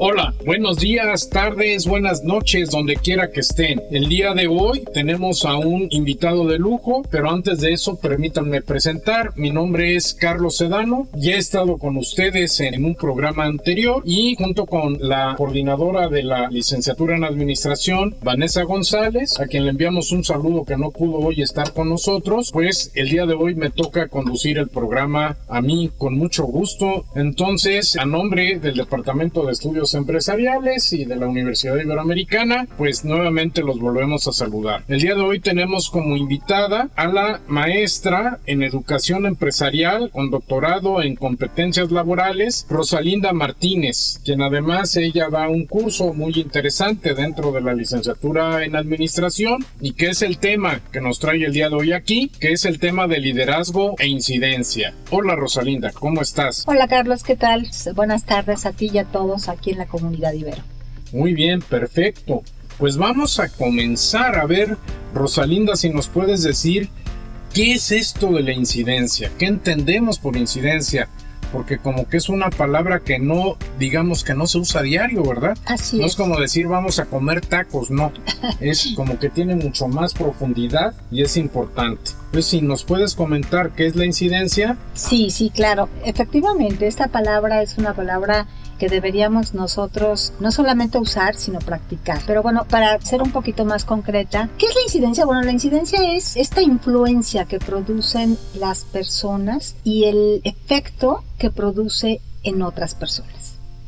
Hola, buenos días, tardes, buenas noches, donde quiera que estén. El día de hoy tenemos a un invitado de lujo, pero antes de eso permítanme presentar. Mi nombre es Carlos Sedano, ya he estado con ustedes en un programa anterior y junto con la coordinadora de la licenciatura en administración, Vanessa González, a quien le enviamos un saludo que no pudo hoy estar con nosotros, pues el día de hoy me toca conducir el programa a mí con mucho gusto. Entonces, a nombre del Departamento de Estudios empresariales y de la Universidad Iberoamericana, pues nuevamente los volvemos a saludar. El día de hoy tenemos como invitada a la maestra en educación empresarial con doctorado en competencias laborales, Rosalinda Martínez, quien además ella da un curso muy interesante dentro de la licenciatura en administración y que es el tema que nos trae el día de hoy aquí, que es el tema de liderazgo e incidencia. Hola Rosalinda, ¿cómo estás? Hola Carlos, ¿qué tal? Buenas tardes a ti y a todos aquí en la comunidad Ibero. Muy bien, perfecto. Pues vamos a comenzar a ver, Rosalinda, si nos puedes decir qué es esto de la incidencia, qué entendemos por incidencia, porque como que es una palabra que no, digamos que no se usa a diario, ¿verdad? Así no es. es como decir vamos a comer tacos, no. Es como que tiene mucho más profundidad y es importante. Entonces, si nos puedes comentar qué es la incidencia. Sí, sí, claro. Efectivamente, esta palabra es una palabra que deberíamos nosotros no solamente usar, sino practicar. Pero bueno, para ser un poquito más concreta, ¿qué es la incidencia? Bueno, la incidencia es esta influencia que producen las personas y el efecto que produce en otras personas.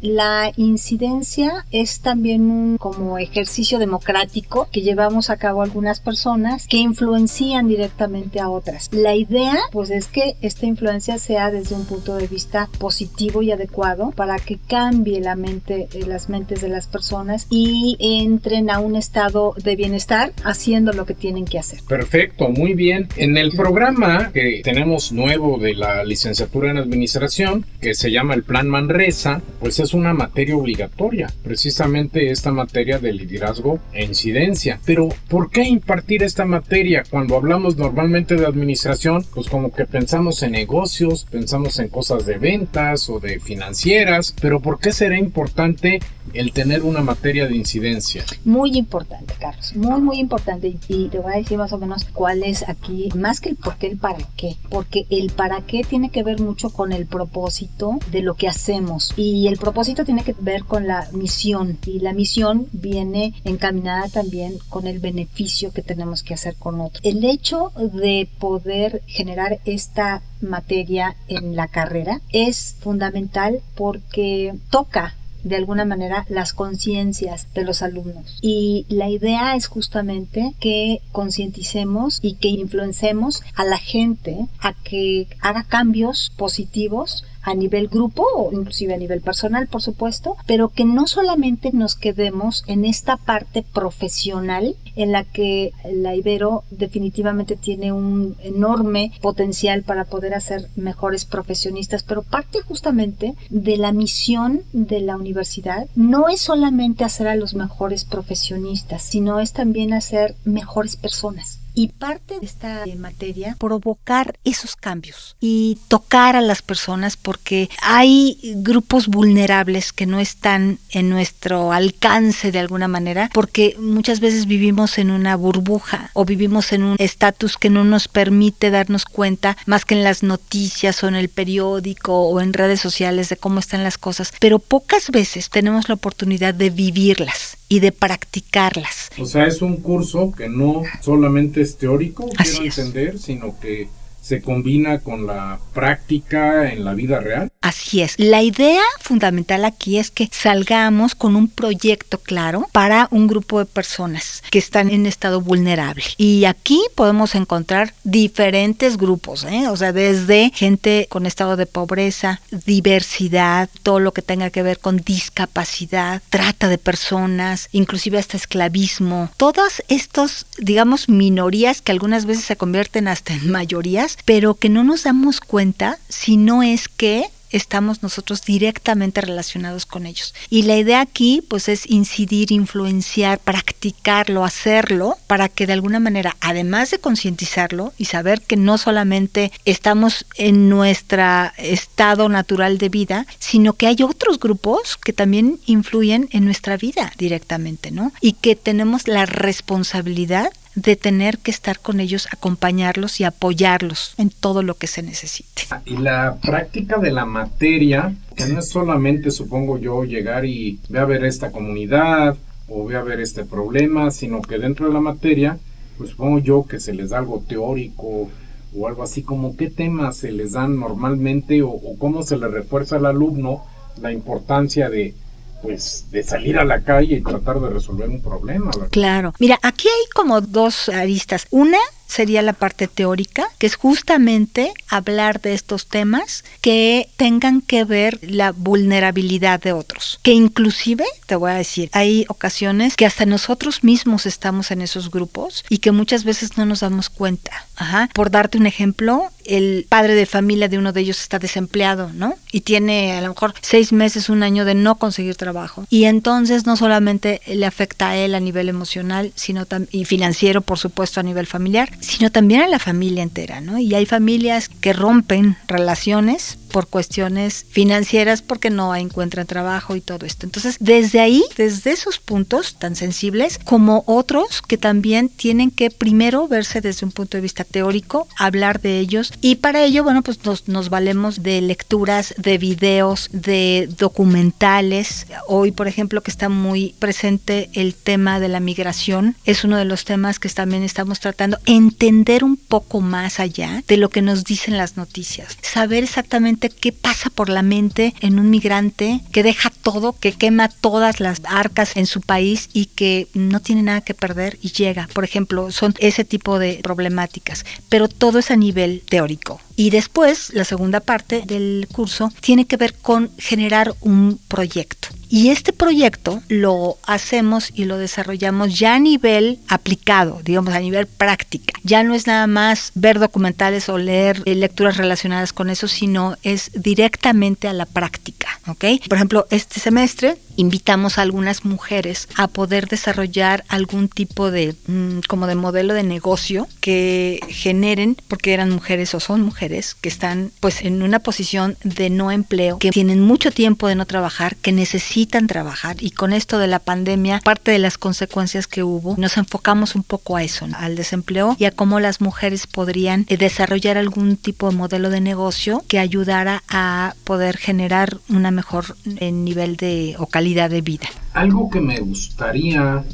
La incidencia es también un como ejercicio democrático que llevamos a cabo algunas personas que influencian directamente a otras. La idea pues es que esta influencia sea desde un punto de vista positivo y adecuado para que cambie la mente, eh, las mentes de las personas y entren a un estado de bienestar haciendo lo que tienen que hacer. Perfecto, muy bien. En el programa que tenemos nuevo de la licenciatura en administración, que se llama el Plan Manresa, pues es una materia obligatoria, precisamente esta materia de liderazgo e incidencia. Pero, ¿por qué impartir esta materia cuando hablamos normalmente de administración? Pues como que pensamos en negocios, pensamos en cosas de ventas o de financieras, pero ¿por qué será importante el tener una materia de incidencia? Muy importante, Carlos, muy, muy importante. Y te voy a decir más o menos cuál es aquí, más que el por qué, el para qué. Porque el para qué tiene que ver mucho con el propósito de lo que hacemos. Y el propósito tiene que ver con la misión. Y la misión viene encaminada también con el beneficio que tenemos que hacer con otros. El hecho de poder generar esta materia en la carrera es fundamental porque toca de alguna manera las conciencias de los alumnos. Y la idea es justamente que concienticemos y que influencemos a la gente a que haga cambios positivos a nivel grupo o inclusive a nivel personal, por supuesto, pero que no solamente nos quedemos en esta parte profesional en la que la Ibero definitivamente tiene un enorme potencial para poder hacer mejores profesionistas, pero parte justamente de la misión de la universidad no es solamente hacer a los mejores profesionistas, sino es también hacer mejores personas. Y parte de esta materia, provocar esos cambios y tocar a las personas porque hay grupos vulnerables que no están en nuestro alcance de alguna manera, porque muchas veces vivimos en una burbuja o vivimos en un estatus que no nos permite darnos cuenta más que en las noticias o en el periódico o en redes sociales de cómo están las cosas, pero pocas veces tenemos la oportunidad de vivirlas y de practicarlas. O sea, es un curso que no solamente es teórico, Así quiero es. entender, sino que se combina con la práctica en la vida real. Así es. La idea fundamental aquí es que salgamos con un proyecto claro para un grupo de personas que están en estado vulnerable. Y aquí podemos encontrar diferentes grupos, ¿eh? o sea, desde gente con estado de pobreza, diversidad, todo lo que tenga que ver con discapacidad, trata de personas, inclusive hasta esclavismo. Todas estos, digamos, minorías que algunas veces se convierten hasta en mayorías, pero que no nos damos cuenta si no es que estamos nosotros directamente relacionados con ellos. Y la idea aquí pues es incidir, influenciar, practicarlo, hacerlo para que de alguna manera, además de concientizarlo y saber que no solamente estamos en nuestro estado natural de vida, sino que hay otros grupos que también influyen en nuestra vida directamente, ¿no? Y que tenemos la responsabilidad de tener que estar con ellos, acompañarlos y apoyarlos en todo lo que se necesite. Y la práctica de la materia, que no es solamente, supongo yo, llegar y ve a ver esta comunidad o ve a ver este problema, sino que dentro de la materia, pues supongo yo que se les da algo teórico o algo así como qué temas se les dan normalmente o, o cómo se le refuerza al alumno la importancia de pues de salir a la calle y tratar de resolver un problema. Claro. Mira, aquí hay como dos aristas. Una sería la parte teórica, que es justamente hablar de estos temas que tengan que ver la vulnerabilidad de otros. Que inclusive, te voy a decir, hay ocasiones que hasta nosotros mismos estamos en esos grupos y que muchas veces no nos damos cuenta. Por darte un ejemplo, el padre de familia de uno de ellos está desempleado, ¿no? Y tiene a lo mejor seis meses, un año de no conseguir trabajo. Y entonces no solamente le afecta a él a nivel emocional, sino y financiero, por supuesto, a nivel familiar, sino también a la familia entera, ¿no? Y hay familias que rompen relaciones por cuestiones financieras porque no encuentran trabajo y todo esto. Entonces, desde ahí, desde esos puntos tan sensibles como otros que también tienen que primero verse desde un punto de vista teórico, hablar de ellos y para ello, bueno, pues nos, nos valemos de lecturas, de videos, de documentales. Hoy, por ejemplo, que está muy presente el tema de la migración, es uno de los temas que también estamos tratando, entender un poco más allá de lo que nos dicen las noticias, saber exactamente qué pasa por la mente en un migrante que deja todo, que quema todas las arcas en su país y que no tiene nada que perder y llega. Por ejemplo, son ese tipo de problemáticas, pero todo es a nivel teórico. Y después, la segunda parte del curso tiene que ver con generar un proyecto. Y este proyecto lo hacemos y lo desarrollamos ya a nivel aplicado, digamos a nivel práctica. Ya no es nada más ver documentales o leer eh, lecturas relacionadas con eso, sino es directamente a la práctica, ¿ok? Por ejemplo, este semestre invitamos a algunas mujeres a poder desarrollar algún tipo de mm, como de modelo de negocio que generen porque eran mujeres o son mujeres que están pues en una posición de no empleo que tienen mucho tiempo de no trabajar que necesitan trabajar y con esto de la pandemia parte de las consecuencias que hubo nos enfocamos un poco a eso al desempleo y a cómo las mujeres podrían eh, desarrollar algún tipo de modelo de negocio que ayudara a poder generar una mejor eh, nivel de o calidad de vida. Algo que me gustaría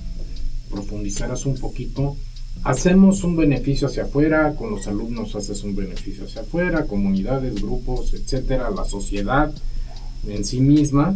profundizaras un poquito, hacemos un beneficio hacia afuera, con los alumnos haces un beneficio hacia afuera, comunidades, grupos, etcétera, la sociedad en sí misma,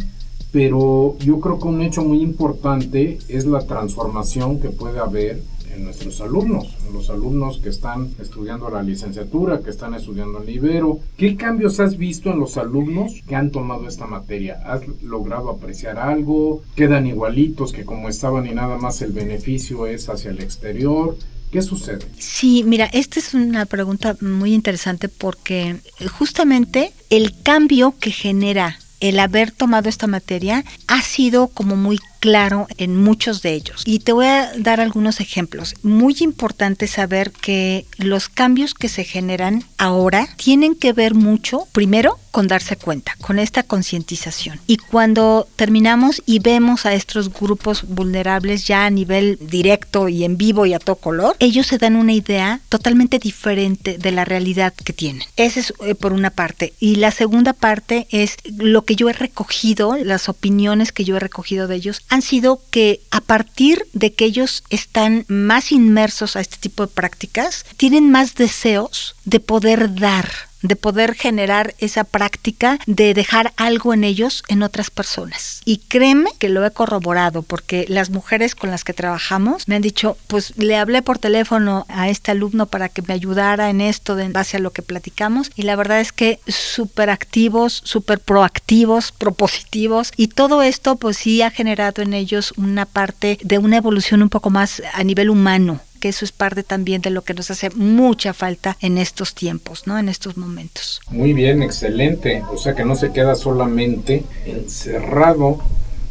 pero yo creo que un hecho muy importante es la transformación que puede haber nuestros alumnos, los alumnos que están estudiando la licenciatura, que están estudiando el Ibero. ¿Qué cambios has visto en los alumnos que han tomado esta materia? ¿Has logrado apreciar algo? ¿Quedan igualitos que como estaban y nada más el beneficio es hacia el exterior? ¿Qué sucede? Sí, mira, esta es una pregunta muy interesante porque justamente el cambio que genera el haber tomado esta materia ha sido como muy claro en muchos de ellos. Y te voy a dar algunos ejemplos. Muy importante saber que los cambios que se generan ahora tienen que ver mucho, primero, con darse cuenta, con esta concientización. Y cuando terminamos y vemos a estos grupos vulnerables ya a nivel directo y en vivo y a todo color, ellos se dan una idea totalmente diferente de la realidad que tienen. Esa es eh, por una parte. Y la segunda parte es lo que yo he recogido, las opiniones que yo he recogido de ellos han sido que a partir de que ellos están más inmersos a este tipo de prácticas, tienen más deseos de poder dar de poder generar esa práctica de dejar algo en ellos en otras personas. Y créeme que lo he corroborado porque las mujeres con las que trabajamos me han dicho, pues le hablé por teléfono a este alumno para que me ayudara en esto en base a lo que platicamos y la verdad es que súper activos, súper proactivos, propositivos y todo esto pues sí ha generado en ellos una parte de una evolución un poco más a nivel humano que eso es parte también de lo que nos hace mucha falta en estos tiempos, ¿no? En estos momentos. Muy bien, excelente. O sea que no se queda solamente encerrado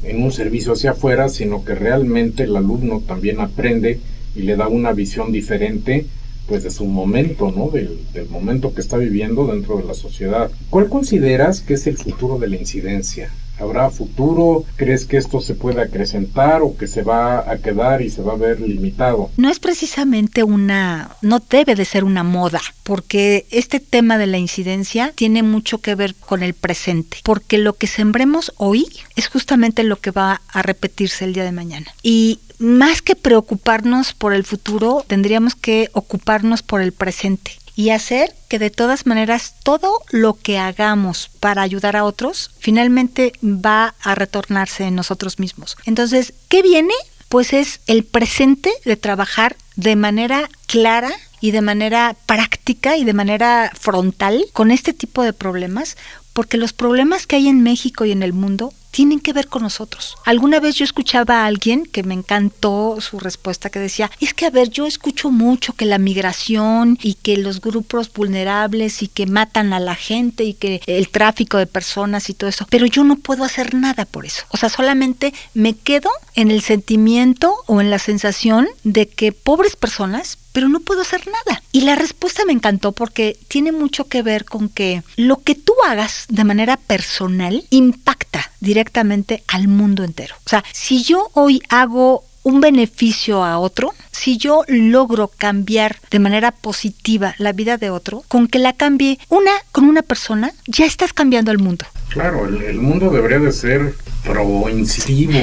en un servicio hacia afuera, sino que realmente el alumno también aprende y le da una visión diferente pues de su momento, ¿no? Del, del, momento que está viviendo dentro de la sociedad. ¿Cuál consideras que es el futuro de la incidencia? ¿Habrá futuro? ¿Crees que esto se puede acrecentar o que se va a quedar y se va a ver limitado? No es precisamente una, no debe de ser una moda, porque este tema de la incidencia tiene mucho que ver con el presente, porque lo que sembremos hoy es justamente lo que va a repetirse el día de mañana. Y más que preocuparnos por el futuro, tendríamos que ocuparnos por el presente y hacer que de todas maneras todo lo que hagamos para ayudar a otros finalmente va a retornarse en nosotros mismos. Entonces, ¿qué viene? Pues es el presente de trabajar de manera clara y de manera práctica y de manera frontal con este tipo de problemas, porque los problemas que hay en México y en el mundo tienen que ver con nosotros. Alguna vez yo escuchaba a alguien que me encantó su respuesta que decía, es que a ver, yo escucho mucho que la migración y que los grupos vulnerables y que matan a la gente y que el tráfico de personas y todo eso, pero yo no puedo hacer nada por eso. O sea, solamente me quedo en el sentimiento o en la sensación de que pobres personas pero no puedo hacer nada. Y la respuesta me encantó porque tiene mucho que ver con que lo que tú hagas de manera personal impacta directamente al mundo entero. O sea, si yo hoy hago un beneficio a otro, si yo logro cambiar de manera positiva la vida de otro, con que la cambie una con una persona, ya estás cambiando el mundo. Claro, el, mundo debería de ser pro-incisivo.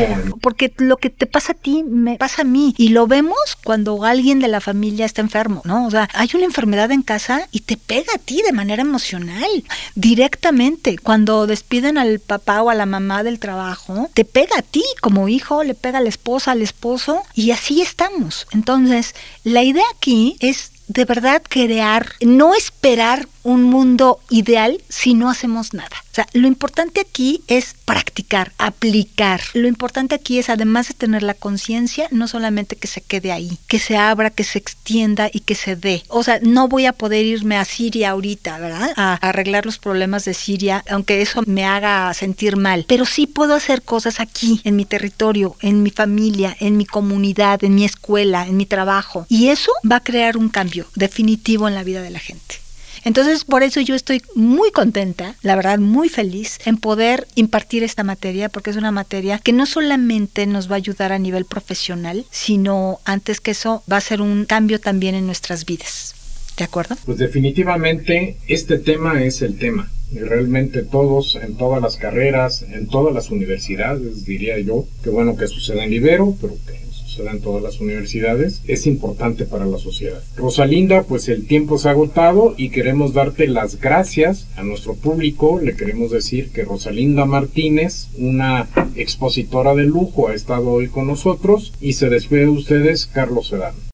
Porque lo que te pasa a ti me pasa a mí. Y lo vemos cuando alguien de la familia está enfermo, ¿no? O sea, hay una enfermedad en casa y te pega a ti de manera emocional, directamente. Cuando despiden al papá o a la mamá del trabajo, te pega a ti como hijo, le pega a la esposa, al esposo, y así estamos. Entonces, la idea aquí es de verdad crear, no esperar un mundo ideal si no hacemos nada. O sea, lo importante aquí es practicar, aplicar. Lo importante aquí es, además de tener la conciencia, no solamente que se quede ahí, que se abra, que se extienda y que se dé. O sea, no voy a poder irme a Siria ahorita, ¿verdad? A arreglar los problemas de Siria, aunque eso me haga sentir mal. Pero sí puedo hacer cosas aquí, en mi territorio, en mi familia, en mi comunidad, en mi escuela, en mi trabajo. Y eso va a crear un cambio definitivo en la vida de la gente. Entonces, por eso yo estoy muy contenta, la verdad, muy feliz en poder impartir esta materia, porque es una materia que no solamente nos va a ayudar a nivel profesional, sino antes que eso va a ser un cambio también en nuestras vidas. ¿De acuerdo? Pues definitivamente este tema es el tema. Y realmente todos, en todas las carreras, en todas las universidades, diría yo, que bueno que suceda en Libero, pero que se da en todas las universidades, es importante para la sociedad. Rosalinda, pues el tiempo se ha agotado y queremos darte las gracias a nuestro público. Le queremos decir que Rosalinda Martínez, una expositora de lujo, ha estado hoy con nosotros y se despide de ustedes Carlos Sedano.